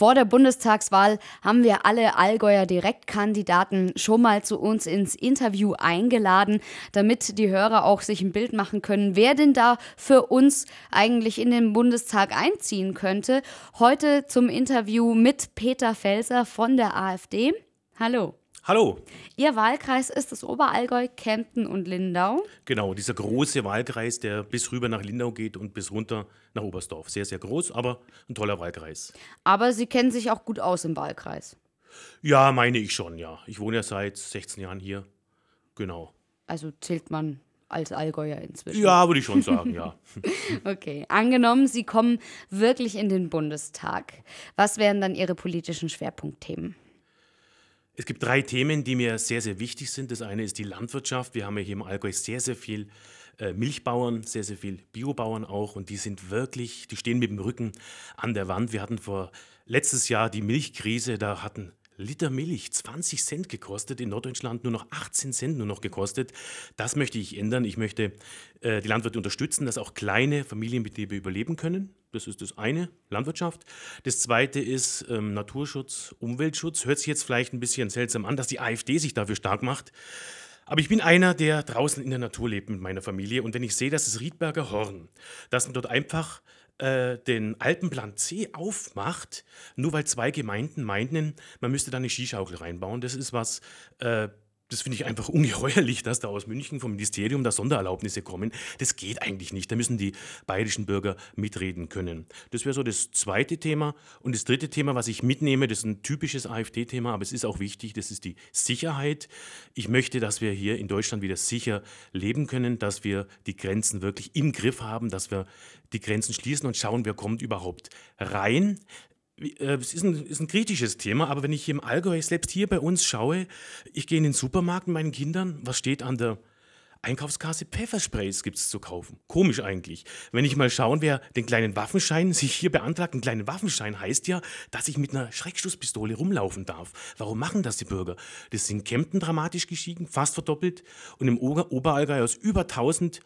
Vor der Bundestagswahl haben wir alle Allgäuer Direktkandidaten schon mal zu uns ins Interview eingeladen, damit die Hörer auch sich ein Bild machen können, wer denn da für uns eigentlich in den Bundestag einziehen könnte. Heute zum Interview mit Peter Felser von der AfD. Hallo. Hallo. Ihr Wahlkreis ist das Oberallgäu, Kempten und Lindau. Genau, dieser große Wahlkreis, der bis rüber nach Lindau geht und bis runter nach Oberstdorf. Sehr, sehr groß, aber ein toller Wahlkreis. Aber Sie kennen sich auch gut aus im Wahlkreis. Ja, meine ich schon, ja. Ich wohne ja seit 16 Jahren hier. Genau. Also zählt man als Allgäuer inzwischen. Ja, würde ich schon sagen, ja. okay, angenommen, Sie kommen wirklich in den Bundestag. Was wären dann Ihre politischen Schwerpunktthemen? Es gibt drei Themen, die mir sehr, sehr wichtig sind. Das eine ist die Landwirtschaft. Wir haben ja hier im Allgäu sehr, sehr viel äh, Milchbauern, sehr, sehr viel Biobauern auch. Und die sind wirklich, die stehen mit dem Rücken an der Wand. Wir hatten vor letztes Jahr die Milchkrise. Da hatten Liter Milch 20 Cent gekostet, in Norddeutschland nur noch 18 Cent nur noch gekostet. Das möchte ich ändern. Ich möchte äh, die Landwirte unterstützen, dass auch kleine Familienbetriebe überleben können. Das ist das eine, Landwirtschaft. Das zweite ist ähm, Naturschutz, Umweltschutz. Hört sich jetzt vielleicht ein bisschen seltsam an, dass die AfD sich dafür stark macht. Aber ich bin einer, der draußen in der Natur lebt mit meiner Familie. Und wenn ich sehe, dass das Riedberger Horn, dass man dort einfach äh, den Alpenplan C aufmacht, nur weil zwei Gemeinden meinten, man müsste da eine Skischaukel reinbauen. Das ist was, äh, das finde ich einfach ungeheuerlich, dass da aus München vom Ministerium da Sondererlaubnisse kommen. Das geht eigentlich nicht. Da müssen die bayerischen Bürger mitreden können. Das wäre so das zweite Thema. Und das dritte Thema, was ich mitnehme, das ist ein typisches AfD-Thema, aber es ist auch wichtig, das ist die Sicherheit. Ich möchte, dass wir hier in Deutschland wieder sicher leben können, dass wir die Grenzen wirklich im Griff haben, dass wir die Grenzen schließen und schauen, wer kommt überhaupt rein. Äh, es ist ein, ist ein, kritisches Thema, aber wenn ich im Allgäu, selbst hier bei uns schaue, ich gehe in den Supermarkt mit meinen Kindern, was steht an der Einkaufskasse? Pfeffersprays gibt es zu kaufen. Komisch eigentlich. Wenn ich mal schauen, wer den kleinen Waffenschein sich hier beantragt, ein kleiner Waffenschein heißt ja, dass ich mit einer Schreckschusspistole rumlaufen darf. Warum machen das die Bürger? Das sind Kempten dramatisch gestiegen, fast verdoppelt und im Ober Oberallgäu aus über 1000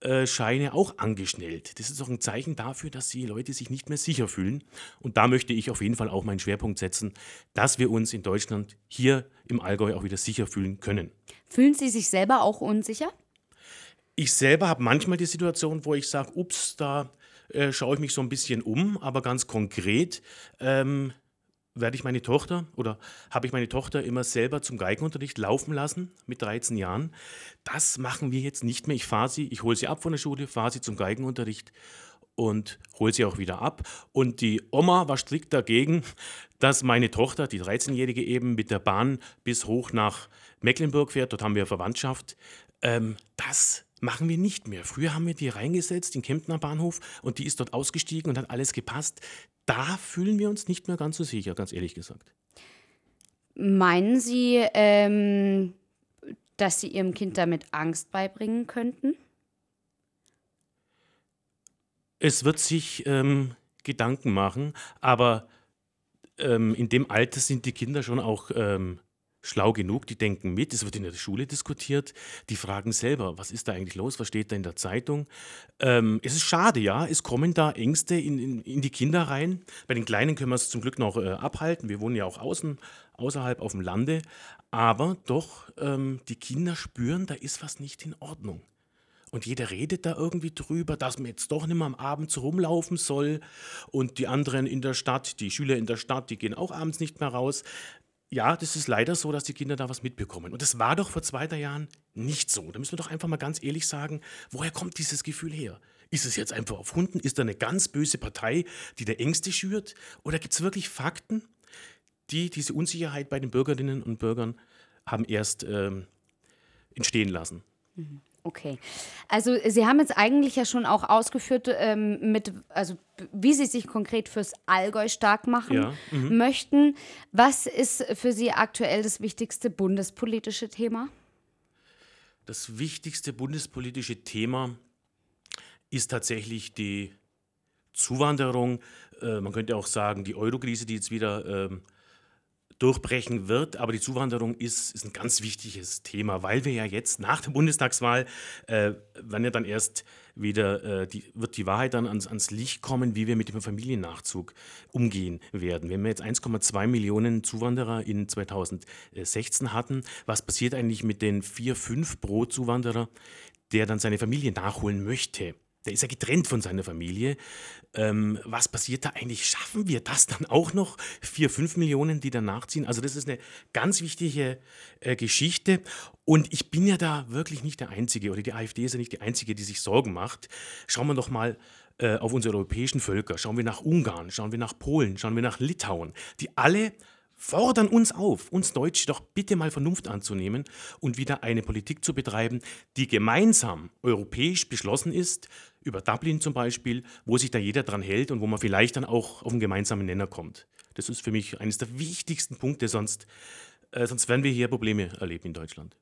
äh, Scheine auch angeschnellt. Das ist auch ein Zeichen dafür, dass die Leute sich nicht mehr sicher fühlen. Und da möchte ich auf jeden Fall auch meinen Schwerpunkt setzen, dass wir uns in Deutschland hier im Allgäu auch wieder sicher fühlen können. Fühlen Sie sich selber auch unsicher? Ich selber habe manchmal die Situation, wo ich sage, ups, da äh, schaue ich mich so ein bisschen um, aber ganz konkret ähm, werde ich meine Tochter oder habe ich meine Tochter immer selber zum Geigenunterricht laufen lassen mit 13 Jahren. Das machen wir jetzt nicht mehr. Ich fahre sie, ich hole sie ab von der Schule, fahre sie zum Geigenunterricht und hole sie auch wieder ab. Und die Oma war strikt dagegen, dass meine Tochter, die 13-Jährige eben, mit der Bahn bis hoch nach Mecklenburg fährt. Dort haben wir Verwandtschaft. Ähm, das machen wir nicht mehr. Früher haben wir die reingesetzt, den Kemptner Bahnhof, und die ist dort ausgestiegen und hat alles gepasst da fühlen wir uns nicht mehr ganz so sicher, ganz ehrlich gesagt. Meinen Sie, ähm, dass Sie Ihrem Kind damit Angst beibringen könnten? Es wird sich ähm, Gedanken machen, aber ähm, in dem Alter sind die Kinder schon auch ähm, schlau genug, die denken mit, es wird in der Schule diskutiert, die fragen selber, was ist da eigentlich los, was steht da in der Zeitung. Ähm, es ist schade, ja, es kommen da Ängste in, in, in, die Kinder rein. Bei den Kleinen können wir es zum Glück noch äh, abhalten, wir wohnen ja auch außen, außerhalb auf dem Lande, aber doch, ähm, die Kinder spüren, da ist was nicht in Ordnung. Und jeder redet da irgendwie drüber, dass man jetzt doch nicht mehr am Abend so rumlaufen soll. Und die anderen in der Stadt, die Schüler in der Stadt, die gehen auch abends nicht mehr raus ja, das ist leider so, dass die Kinder da was mitbekommen. Und das war doch vor zwei, drei Jahren nicht so. Da müssen wir doch einfach mal ganz ehrlich sagen, woher kommt dieses Gefühl her? Ist es jetzt einfach auf Hunden? Ist da eine ganz böse Partei, die da Ängste schürt? Oder gibt es wirklich Fakten, die diese Unsicherheit bei den Bürgerinnen und Bürgern haben erst ähm, entstehen lassen? Mhm. Okay. Also Sie haben jetzt eigentlich ja schon auch ausgeführt, ähm, mit, also wie Sie sich konkret fürs Allgäu stark machen ja, mhm. möchten. Was ist für Sie aktuell das wichtigste bundespolitische Thema? Das wichtigste bundespolitische Thema ist tatsächlich die Zuwanderung. Äh, man könnte auch sagen, die Eurokrise, die jetzt wieder ähm, durchbrechen wird. Aber die Zuwanderung ist, ist ein ganz wichtiges Thema, weil wir ja jetzt nach der Bundestagswahl, äh, wenn ja dann erst wieder, äh, die, wird die Wahrheit dann ans, ans Licht kommen, wie wir mit dem Familiennachzug umgehen werden. Wenn wir jetzt 1,2 Millionen Zuwanderer in 2016 hatten, was passiert eigentlich mit den 4, 5 pro Zuwanderer, der dann seine Familie nachholen möchte? Der ist ja getrennt von seiner Familie. Ähm, was passiert da eigentlich? Schaffen wir das dann auch noch? Vier, fünf Millionen, die dann nachziehen? Also das ist eine ganz wichtige äh, Geschichte. Und ich bin ja da wirklich nicht der Einzige, oder die AfD ist ja nicht die Einzige, die sich Sorgen macht. Schauen wir doch mal äh, auf unsere europäischen Völker. Schauen wir nach Ungarn, schauen wir nach Polen, schauen wir nach Litauen, die alle fordern uns auf, uns Deutsche doch bitte mal Vernunft anzunehmen und wieder eine Politik zu betreiben, die gemeinsam europäisch beschlossen ist, über Dublin zum Beispiel, wo sich da jeder dran hält und wo man vielleicht dann auch auf einen gemeinsamen Nenner kommt. Das ist für mich eines der wichtigsten Punkte, sonst, äh, sonst werden wir hier Probleme erleben in Deutschland.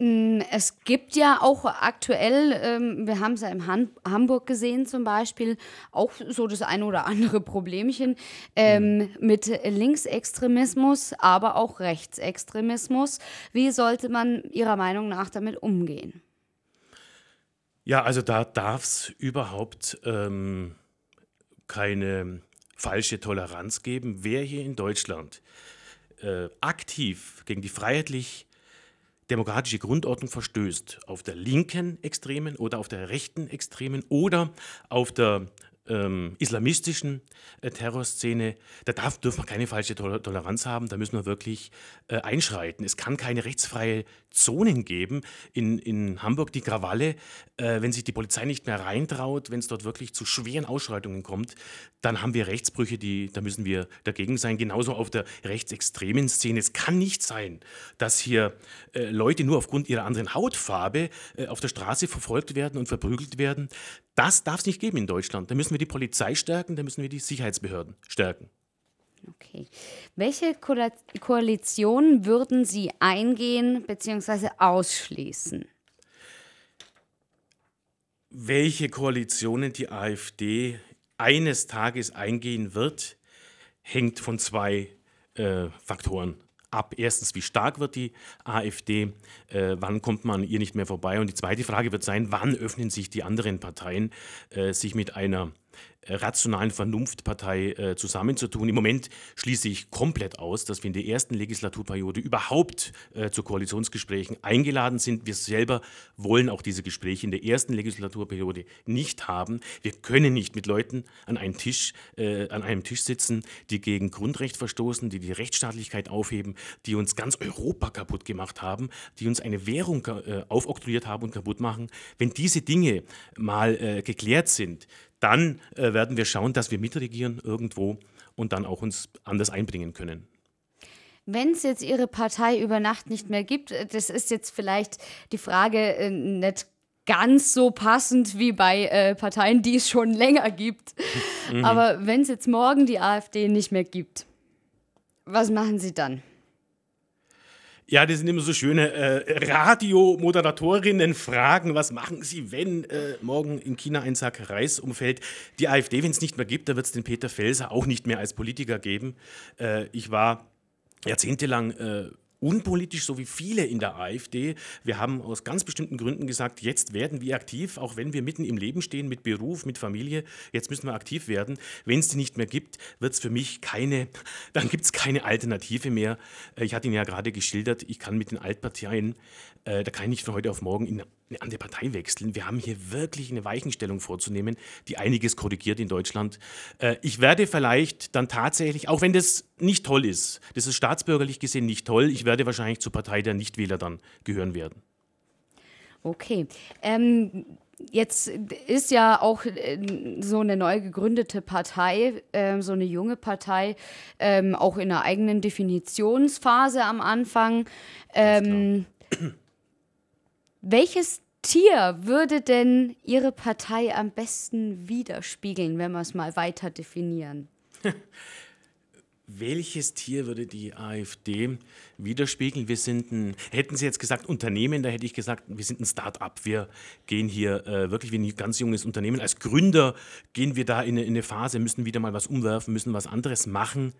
Mm, es gibt ja auch aktuell, ähm, wir haben es ja in Han Hamburg gesehen zum Beispiel, auch so das eine oder andere Problemchen ähm, mhm. mit Linksextremismus, aber auch Rechtsextremismus. Wie sollte man Ihrer Meinung nach damit umgehen? Ja, also da darf es überhaupt ähm, keine falsche Toleranz geben. Wer hier in Deutschland äh, aktiv gegen die freiheitlich demokratische Grundordnung verstößt, auf der linken Extremen oder auf der rechten Extremen oder auf der ähm, islamistischen äh, Terrorszene, da darf, dürfen wir keine falsche Toleranz haben, da müssen wir wirklich äh, einschreiten. Es kann keine rechtsfreie Zonen geben. In, in Hamburg die Krawalle, äh, wenn sich die Polizei nicht mehr reintraut, wenn es dort wirklich zu schweren Ausschreitungen kommt, dann haben wir Rechtsbrüche, die, da müssen wir dagegen sein. Genauso auf der rechtsextremen Szene. Es kann nicht sein, dass hier äh, Leute nur aufgrund ihrer anderen Hautfarbe äh, auf der Straße verfolgt werden und verprügelt werden. Das darf es nicht geben in Deutschland. Da müssen wir die Polizei stärken, da müssen wir die Sicherheitsbehörden stärken. Okay. Welche Koalition würden Sie eingehen bzw. ausschließen? Welche Koalitionen die AfD eines Tages eingehen wird, hängt von zwei äh, Faktoren ab. Erstens, wie stark wird die AfD? Äh, wann kommt man ihr nicht mehr vorbei? Und die zweite Frage wird sein, wann öffnen sich die anderen Parteien, äh, sich mit einer rationalen Vernunftpartei äh, zusammenzutun. Im Moment schließe ich komplett aus, dass wir in der ersten Legislaturperiode überhaupt äh, zu Koalitionsgesprächen eingeladen sind. Wir selber wollen auch diese Gespräche in der ersten Legislaturperiode nicht haben. Wir können nicht mit Leuten an einem Tisch, äh, an einem Tisch sitzen, die gegen Grundrecht verstoßen, die die Rechtsstaatlichkeit aufheben, die uns ganz Europa kaputt gemacht haben, die uns eine Währung äh, aufoktroyiert haben und kaputt machen. Wenn diese Dinge mal äh, geklärt sind, dann äh, werden wir schauen, dass wir mitregieren irgendwo und dann auch uns anders einbringen können. Wenn es jetzt Ihre Partei über Nacht nicht mehr gibt, äh, das ist jetzt vielleicht die Frage äh, nicht ganz so passend wie bei äh, Parteien, die es schon länger gibt. Mhm. Aber wenn es jetzt morgen die AfD nicht mehr gibt, was machen Sie dann? Ja, das sind immer so schöne äh, Radiomoderatorinnen fragen, was machen Sie, wenn äh, morgen in China ein Sack Reis umfällt? Die AfD, wenn es nicht mehr gibt, da wird es den Peter Felser auch nicht mehr als Politiker geben. Äh, ich war jahrzehntelang äh, unpolitisch, so wie viele in der AfD. Wir haben aus ganz bestimmten Gründen gesagt, jetzt werden wir aktiv, auch wenn wir mitten im Leben stehen, mit Beruf, mit Familie. Jetzt müssen wir aktiv werden. Wenn es die nicht mehr gibt, wird es für mich keine, dann gibt es keine Alternative mehr. Äh, ich hatte Ihnen ja gerade geschildert, ich kann mit den Altparteien, äh, da kann ich nicht von heute auf morgen in eine andere Partei wechseln. Wir haben hier wirklich eine Weichenstellung vorzunehmen, die einiges korrigiert in Deutschland. Äh, ich werde vielleicht dann tatsächlich, auch wenn das nicht toll ist, das ist staatsbürgerlich gesehen nicht toll, ich werde wahrscheinlich zur Partei der Nichtwähler dann gehören werden. Okay. Ähm, jetzt ist ja auch äh, so eine neu gegründete Partei, äh, so eine junge Partei, ähm, auch in einer eigenen Definitionsphase am Anfang. Ähm, welches Tier würde denn Ihre Partei am besten widerspiegeln, wenn wir es mal weiter definieren? Welches Tier würde die AfD widerspiegeln? Wir sind ein, hätten Sie jetzt gesagt Unternehmen, da hätte ich gesagt, wir sind ein Start-up. Wir gehen hier äh, wirklich wie ein ganz junges Unternehmen. Als Gründer gehen wir da in eine, in eine Phase, müssen wieder mal was umwerfen, müssen was anderes machen.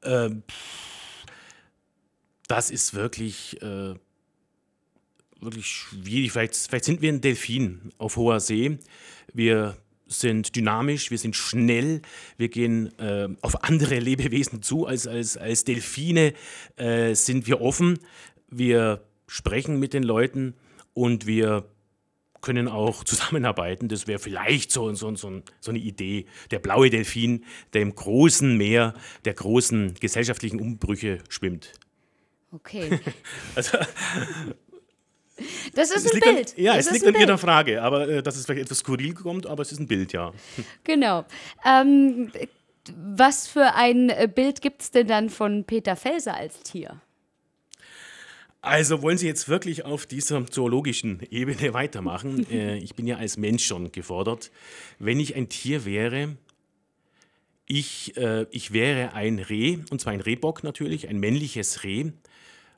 Äh, das ist wirklich, äh, wirklich schwierig. Vielleicht, vielleicht sind wir ein Delfin auf hoher See. Wir sind dynamisch, wir sind schnell, wir gehen äh, auf andere Lebewesen zu. Als, als, als Delfine äh, sind wir offen, wir sprechen mit den Leuten und wir können auch zusammenarbeiten. Das wäre vielleicht so, so, so, so, eine Idee. Der blaue Delfin, der im großen Meer der großen gesellschaftlichen Umbrüche schwimmt. Okay. also, das ist es ein Bild. An, ja, das es liegt an Bild. Ihrer Frage, aber äh, dass es vielleicht etwas skurril kommt, aber es ist ein Bild, ja. Genau. Ähm, was für ein Bild gibt es denn dann von Peter Felser als Tier? Also wollen Sie jetzt wirklich auf dieser zoologischen Ebene weitermachen? äh, ich bin ja als Mensch schon gefordert. Wenn ich ein Tier wäre, ich, äh, ich wäre ein Reh, und zwar ein Rehbock natürlich, ein männliches Reh,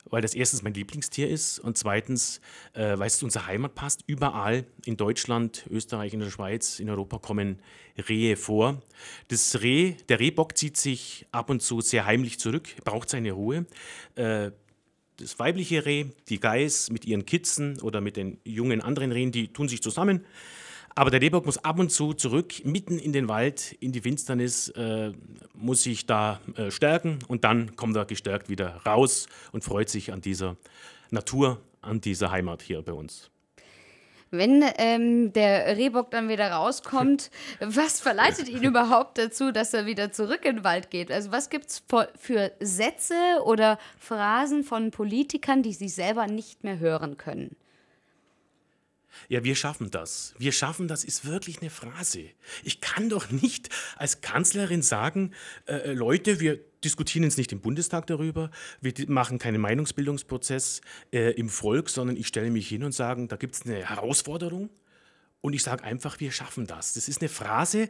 weil das erstens mein Lieblingstier ist und zweitens, äh, weil es zu unserer Heimat passt. Überall in Deutschland, Österreich, in der Schweiz, in Europa kommen Rehe vor. Das Reh, der Rehbock zieht sich ab und zu sehr heimlich zurück, braucht seine Ruhe. Äh, das weibliche Reh, die Geiß mit ihren Kitzen oder mit den jungen anderen Rehen, die tun sich zusammen. Aber der Rehbock muss ab und zu zurück, mitten in den Wald, in die Finsternis, äh, muss sich da äh, stärken und dann kommt er gestärkt wieder raus und freut sich an dieser Natur, an dieser Heimat hier bei uns. Wenn ähm, der Rehbock dann wieder rauskommt, was verleitet ihn überhaupt dazu, dass er wieder zurück in den Wald geht? Also was gibt es für Sätze oder Phrasen von Politikern, die sie selber nicht mehr hören können? Ja, wir schaffen das. Wir schaffen das ist wirklich eine Phrase. Ich kann doch nicht als Kanzlerin sagen, äh, äh Leute, wir diskutieren jetzt nicht im Bundestag darüber, wir machen keinen Meinungsbildungsprozess äh, im Volk, sondern ich stelle mich hin und sage, da gibt es eine Herausforderung und ich sage einfach, wir schaffen das. Das ist eine Phrase,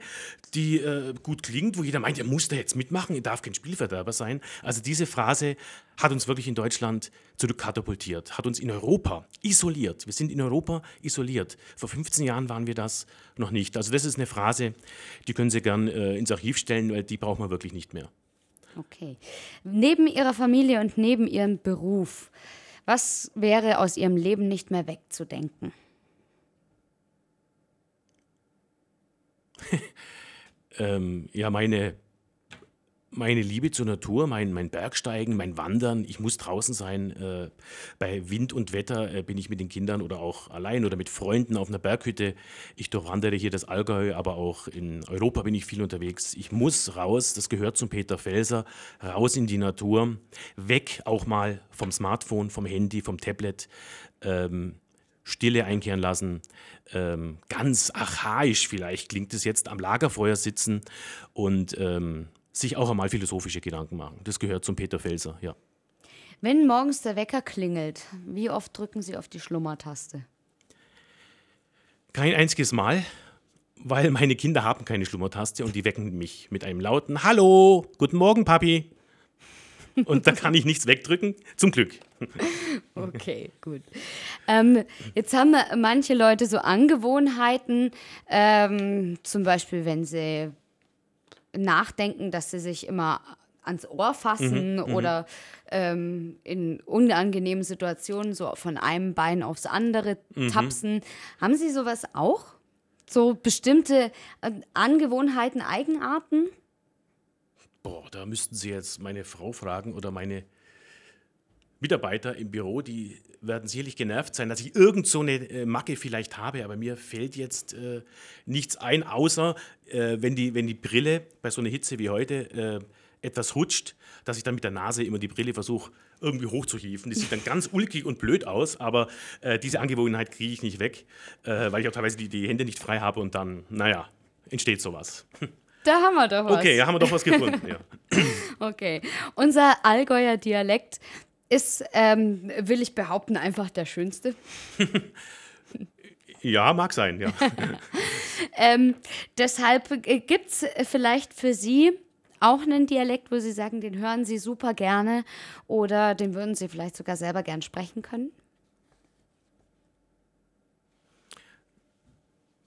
die äh, gut klingt, wo jeder meint, er muss da jetzt mitmachen, er darf kein Spielverderber sein. Also diese Phrase hat uns wirklich in Deutschland zurückkatapultiert, hat uns in Europa isoliert. Wir sind in Europa isoliert. Vor 15 Jahren waren wir das noch nicht. Also das ist eine Phrase, die können Sie gern äh, ins Archiv stellen, weil die braucht man wirklich nicht mehr. Okay. Neben Ihrer Familie und neben Ihrem Beruf, was wäre aus Ihrem Leben nicht mehr wegzudenken? ähm, ja, meine, meine Liebe zur Natur, mein, mein Bergsteigen, mein Wandern. Ich muss draußen sein. Äh, bei Wind und Wetter äh, bin ich mit den Kindern oder auch allein oder mit Freunden auf einer Berghütte. Ich durchwandere hier das Allgäu, aber auch in Europa bin ich viel unterwegs. Ich muss raus, das gehört zum Peter Felser, raus in die Natur, weg auch mal vom Smartphone, vom Handy, vom Tablet. Ähm, Stille einkehren lassen. Ähm, ganz archaisch vielleicht klingt es jetzt am Lagerfeuer sitzen und ähm, sich auch einmal philosophische Gedanken machen. Das gehört zum Peter Felser, ja. Wenn morgens der Wecker klingelt, wie oft drücken Sie auf die Schlummertaste? Kein einziges Mal, weil meine Kinder haben keine Schlummertaste und die wecken mich mit einem lauten Hallo, guten Morgen, Papi. Und da kann ich nichts wegdrücken, zum Glück. Okay, gut. Ähm, jetzt haben manche Leute so Angewohnheiten, ähm, zum Beispiel, wenn sie nachdenken, dass sie sich immer ans Ohr fassen mhm, mhm, oder ähm, in unangenehmen Situationen so von einem Bein aufs andere mhm. tapsen. Haben Sie sowas auch? So bestimmte äh, Angewohnheiten, Eigenarten? Boah, da müssten Sie jetzt meine Frau fragen oder meine Mitarbeiter im Büro, die werden sicherlich genervt sein, dass ich irgend so eine äh, Macke vielleicht habe, aber mir fällt jetzt äh, nichts ein, außer äh, wenn, die, wenn die Brille bei so einer Hitze wie heute äh, etwas rutscht, dass ich dann mit der Nase immer die Brille versuche irgendwie hochzuhieven. Das sieht dann ganz ulkig und blöd aus, aber äh, diese Angewohnheit kriege ich nicht weg, äh, weil ich auch teilweise die, die Hände nicht frei habe und dann, naja, entsteht sowas. Da haben wir doch was. Okay, da haben wir doch was gefunden. ja. Okay. Unser Allgäuer Dialekt ist, ähm, will ich behaupten, einfach der schönste. ja, mag sein, ja. ähm, deshalb äh, gibt es vielleicht für Sie auch einen Dialekt, wo Sie sagen, den hören Sie super gerne oder den würden Sie vielleicht sogar selber gern sprechen können?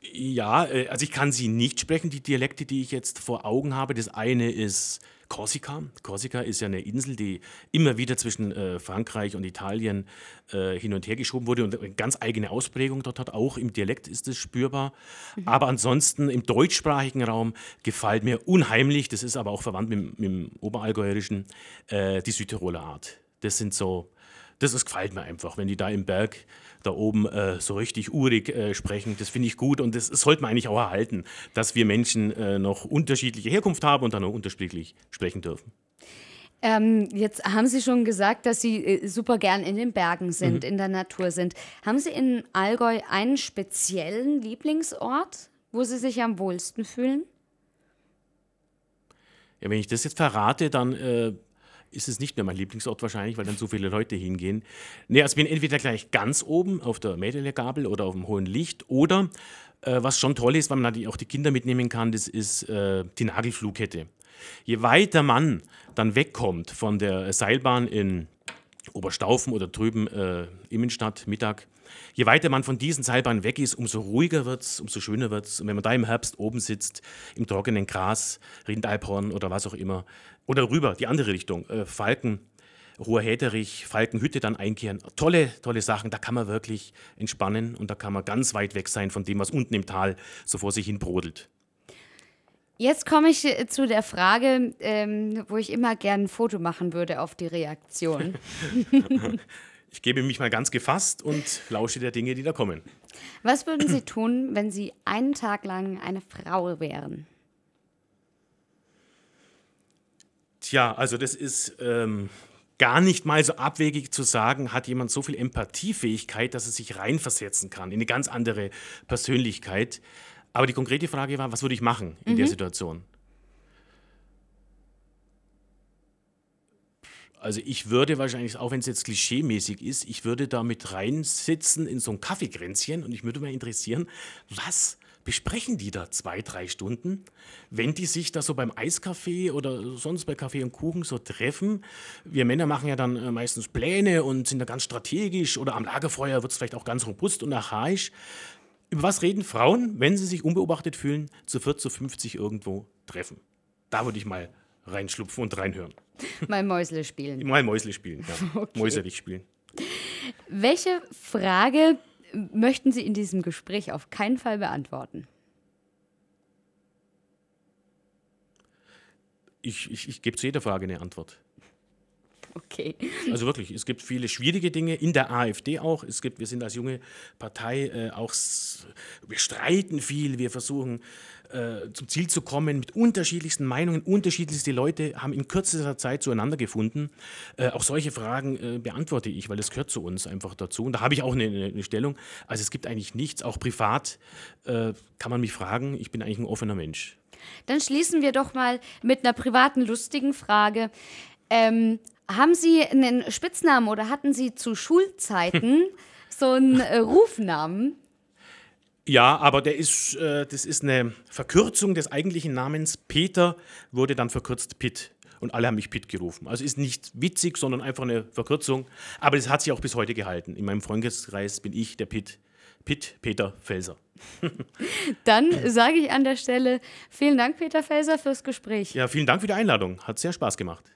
Ja, äh, also ich kann sie nicht sprechen, die Dialekte, die ich jetzt vor Augen habe. Das eine ist Korsika. Korsika ist ja eine Insel, die immer wieder zwischen äh, Frankreich und Italien äh, hin und her geschoben wurde und eine ganz eigene Ausprägung dort hat. Auch im Dialekt ist es spürbar. Mhm. Aber ansonsten im deutschsprachigen Raum gefällt mir unheimlich, das ist aber auch verwandt mit, mit dem Oberallgäuerischen, äh, die Südtiroler Art. Das sind so, das ist, gefällt mir einfach, wenn die da im Berg da oben äh, so richtig urig äh, sprechen. Das finde ich gut und das, das sollte man eigentlich auch erhalten, dass wir Menschen äh, noch unterschiedliche Herkunft haben und dann auch unterschiedlich sprechen dürfen. Ähm, jetzt haben Sie schon gesagt, dass Sie äh, super gern in den Bergen sind, mhm. in der Natur sind. Haben Sie in Allgäu einen speziellen Lieblingsort, wo Sie sich am wohlsten fühlen? Ja, wenn ich das jetzt verrate, dann äh, ist es nicht mehr mein Lieblingsort wahrscheinlich, weil dann so viele Leute hingehen. Nee, also ich bin entweder gleich ganz oben auf der Mädelegabel oder auf dem hohen Licht oder äh, was schon toll ist, weil man auch die Kinder mitnehmen kann, das ist äh, die Nagelflugkette. Je weiter man dann wegkommt von der Seilbahn in Oberstaufen oder drüben äh, Immenstadt, Mittag, je weiter man von diesen Seilbahnen weg ist, umso ruhiger wird es, umso schöner wird es. Und wenn man da im Herbst oben sitzt, im trockenen Gras, Rindalphorn oder was auch immer, oder rüber, die andere Richtung, äh, Falken, Ruhrhäterich, Falkenhütte dann einkehren. Tolle, tolle Sachen, da kann man wirklich entspannen und da kann man ganz weit weg sein von dem, was unten im Tal so vor sich hin brodelt. Jetzt komme ich äh, zu der Frage, ähm, wo ich immer gerne ein Foto machen würde auf die Reaktion. ich gebe mich mal ganz gefasst und lausche der Dinge, die da kommen. Was würden Sie tun, wenn Sie einen Tag lang eine Frau wären? Tja, also das ist ähm, gar nicht mal so abwegig zu sagen, hat jemand so viel Empathiefähigkeit, dass er sich reinversetzen kann in eine ganz andere Persönlichkeit. Aber die konkrete Frage war, was würde ich machen in mhm. der Situation? Also ich würde wahrscheinlich, auch wenn es jetzt klischeemäßig ist, ich würde da mit reinsitzen in so ein Kaffeekränzchen und ich würde mal interessieren, was besprechen die da zwei, drei Stunden, wenn die sich da so beim Eiskaffee oder sonst bei Kaffee und Kuchen so treffen. Wir Männer machen ja dann äh, meistens Pläne und sind da ganz strategisch oder am Lagerfeuer wird es vielleicht auch ganz robust und archaisch. Über was reden Frauen, wenn sie sich unbeobachtet fühlen, zu 40, zu 50 irgendwo treffen? Da würde ich mal reinschlupfen und reinhören. Mal Mäusle spielen. Mal Mäusle spielen, ja. Okay. Mäuserich spielen. Welche Frage möchten Sie in diesem Gespräch auf keinen Fall beantworten? Ich, ich, ich gebe zu jeder Frage eine Antwort. Okay. Also wirklich, es gibt viele schwierige Dinge in der AfD auch. Es gibt, wir sind als junge Partei äh, auch, wir streiten viel, wir versuchen äh, zum Ziel zu kommen mit unterschiedlichsten Meinungen. Unterschiedlichste Leute haben in kürzester Zeit zueinander gefunden. Äh, auch solche Fragen äh, beantworte ich, weil das gehört zu uns einfach dazu. Und da habe ich auch eine, eine, Stellung. Also es gibt eigentlich nichts, auch privat äh, kann man mich fragen. Ich bin eigentlich ein offener Mensch. Dann schließen wir doch mal mit einer privaten, lustigen Frage. Ähm, haben Sie einen Spitznamen oder hatten Sie zu Schulzeiten so einen äh, Rufnamen? Ja, aber der ist, äh, das ist eine Verkürzung des eigentlichen Namens. Peter wurde dann verkürzt Pitt. Und alle haben mich Pitt gerufen. Also ist nicht witzig, sondern einfach eine Verkürzung. Aber das hat sich auch bis heute gehalten. In meinem Freundeskreis bin ich der Pitt. Pitt Peter Felser. Dann sage ich an der Stelle vielen Dank, Peter Felser, fürs Gespräch. Ja, vielen Dank für die Einladung. Hat sehr Spaß gemacht.